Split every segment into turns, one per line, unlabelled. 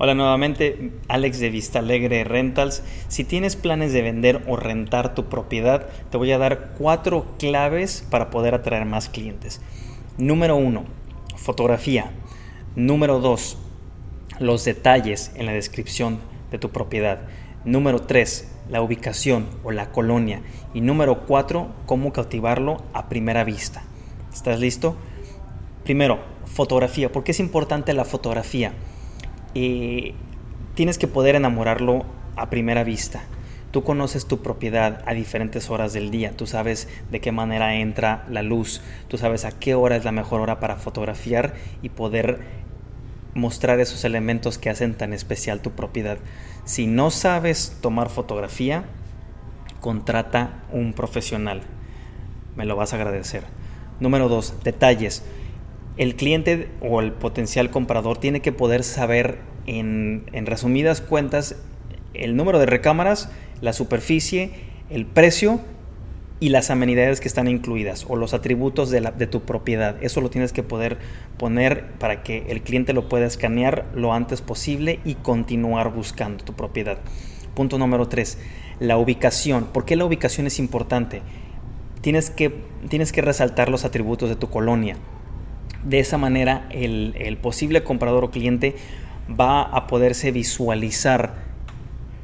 Hola nuevamente, Alex de Vista Alegre Rentals. Si tienes planes de vender o rentar tu propiedad, te voy a dar cuatro claves para poder atraer más clientes. Número uno, fotografía. Número dos, los detalles en la descripción de tu propiedad. Número tres, la ubicación o la colonia. Y número cuatro, cómo cautivarlo a primera vista. ¿Estás listo? Primero, fotografía. ¿Por qué es importante la fotografía? Tienes que poder enamorarlo a primera vista. Tú conoces tu propiedad a diferentes horas del día, tú sabes de qué manera entra la luz, tú sabes a qué hora es la mejor hora para fotografiar y poder mostrar esos elementos que hacen tan especial tu propiedad. Si no sabes tomar fotografía, contrata un profesional. Me lo vas a agradecer. Número dos, detalles el cliente o el potencial comprador tiene que poder saber en, resumidas cuentas el número de recámaras, la superficie, el precio y las amenidades que están incluidas o los atributos de, tu propiedad. Eso lo tienes que poder poner para que el cliente lo pueda escanear lo antes posible y continuar buscando tu propiedad. Punto número 3, la ubicación. ¿Por qué la ubicación es importante? Tienes que, tienes que resaltar los atributos de tu colonia. De esa manera el, posible comprador o cliente va a poderse visualizar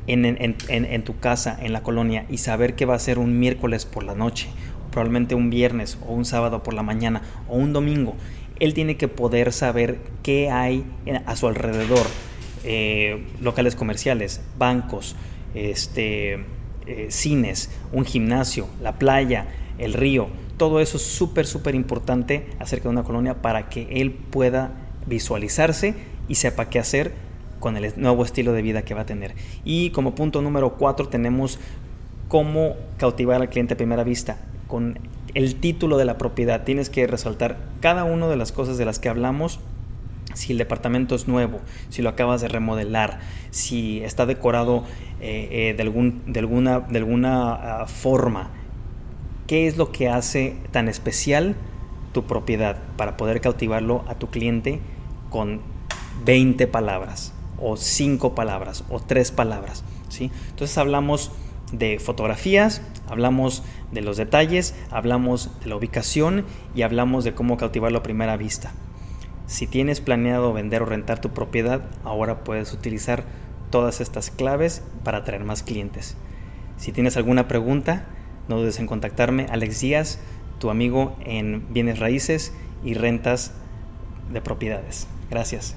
en, tu casa, en la colonia, y saber que va a ser un miércoles por la noche, probablemente un viernes o un sábado por la mañana o un domingo. Él tiene que poder saber qué hay a su alrededor. Eh, locales comerciales, bancos, este, eh, cines, un gimnasio, la playa, el río todo eso es súper, súper importante acerca de una colonia para que él pueda visualizarse y sepa qué hacer con el nuevo estilo de vida que va a tener. Y como punto número cuatro tenemos cómo cautivar al cliente a primera vista. Con el título de la propiedad tienes que resaltar cada una de las cosas de las que hablamos si el departamento es nuevo, si lo acabas de remodelar, si está decorado eh, eh, de, algún, de, alguna, de alguna ah, forma, ¿Qué es lo que hace tan especial tu propiedad para poder cautivarlo a tu cliente con 20 palabras o 5 palabras o 3 palabras? ¿sí? Entonces hablamos de fotografías, hablamos de los detalles, hablamos de la ubicación y hablamos de cómo cautivarlo a primera vista. Si tienes planeado vender o rentar tu propiedad, ahora puedes utilizar todas estas claves para atraer más clientes. Si tienes alguna pregunta, no dudes en contactarme, Alex Díaz, tu amigo en bienes raíces y rentas de propiedades. Gracias.